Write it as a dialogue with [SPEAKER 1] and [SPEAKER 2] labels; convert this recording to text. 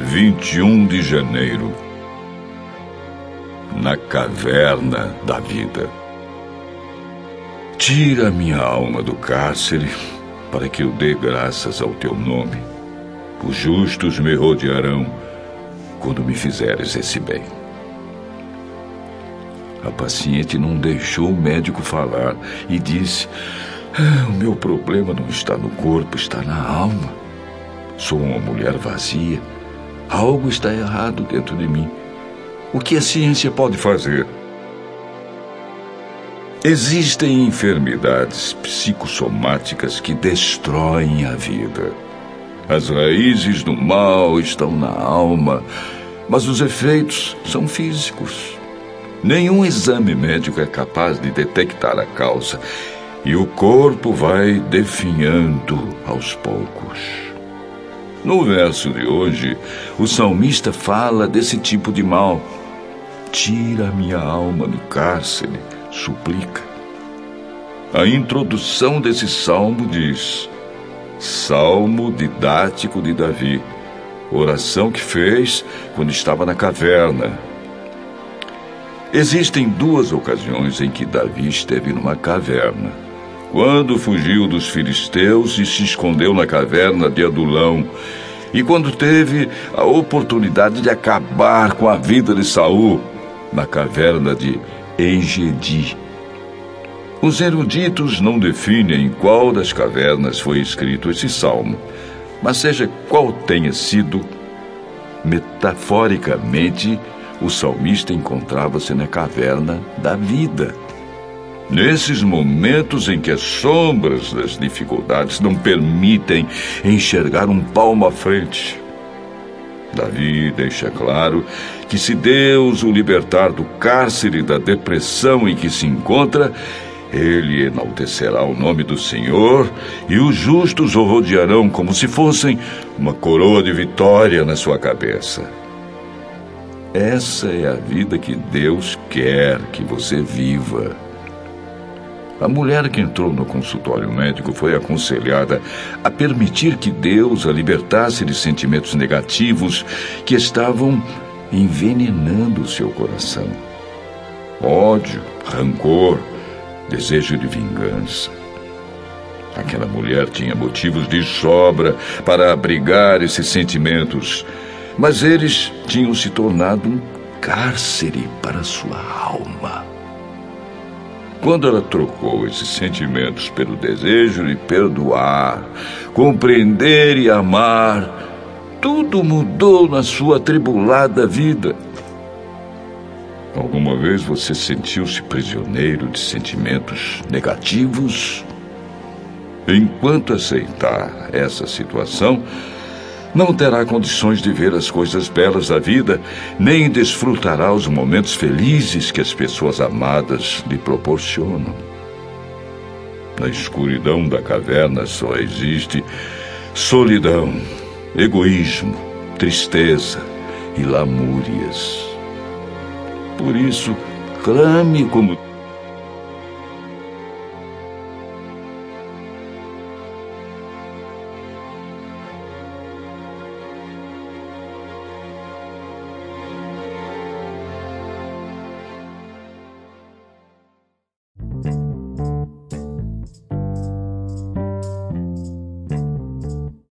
[SPEAKER 1] 21 de janeiro. Na caverna da vida. Tira minha alma do cárcere para que eu dê graças ao teu nome. Os justos me rodearão quando me fizeres esse bem. A paciente não deixou o médico falar e disse: ah, O meu problema não está no corpo, está na alma. Sou uma mulher vazia. Algo está errado dentro de mim. O que a ciência pode fazer? Existem enfermidades psicossomáticas que destroem a vida. As raízes do mal estão na alma, mas os efeitos são físicos. Nenhum exame médico é capaz de detectar a causa e o corpo vai definhando aos poucos. No verso de hoje, o salmista fala desse tipo de mal. Tira a minha alma do cárcere, suplica. A introdução desse salmo diz: Salmo didático de Davi, oração que fez quando estava na caverna. Existem duas ocasiões em que Davi esteve numa caverna quando fugiu dos filisteus e se escondeu na caverna de Adulão, e quando teve a oportunidade de acabar com a vida de Saul na caverna de Engedi. Os eruditos não definem em qual das cavernas foi escrito esse salmo, mas seja qual tenha sido, metaforicamente, o salmista encontrava-se na caverna da vida. Nesses momentos em que as sombras das dificuldades não permitem enxergar um palmo à frente, Davi deixa claro que se Deus o libertar do cárcere da depressão em que se encontra, ele enaltecerá o nome do Senhor e os justos o rodearão como se fossem uma coroa de vitória na sua cabeça. Essa é a vida que Deus quer que você viva. A mulher que entrou no consultório médico foi aconselhada a permitir que Deus a libertasse de sentimentos negativos que estavam envenenando seu coração. Ódio, rancor, desejo de vingança. Aquela mulher tinha motivos de sobra para abrigar esses sentimentos, mas eles tinham se tornado um cárcere para sua alma. Quando ela trocou esses sentimentos pelo desejo de perdoar, compreender e amar, tudo mudou na sua atribulada vida. Alguma vez você sentiu-se prisioneiro de sentimentos negativos? Enquanto aceitar essa situação, não terá condições de ver as coisas belas da vida, nem desfrutará os momentos felizes que as pessoas amadas lhe proporcionam. Na escuridão da caverna só existe solidão, egoísmo, tristeza e lamúrias. Por isso, clame como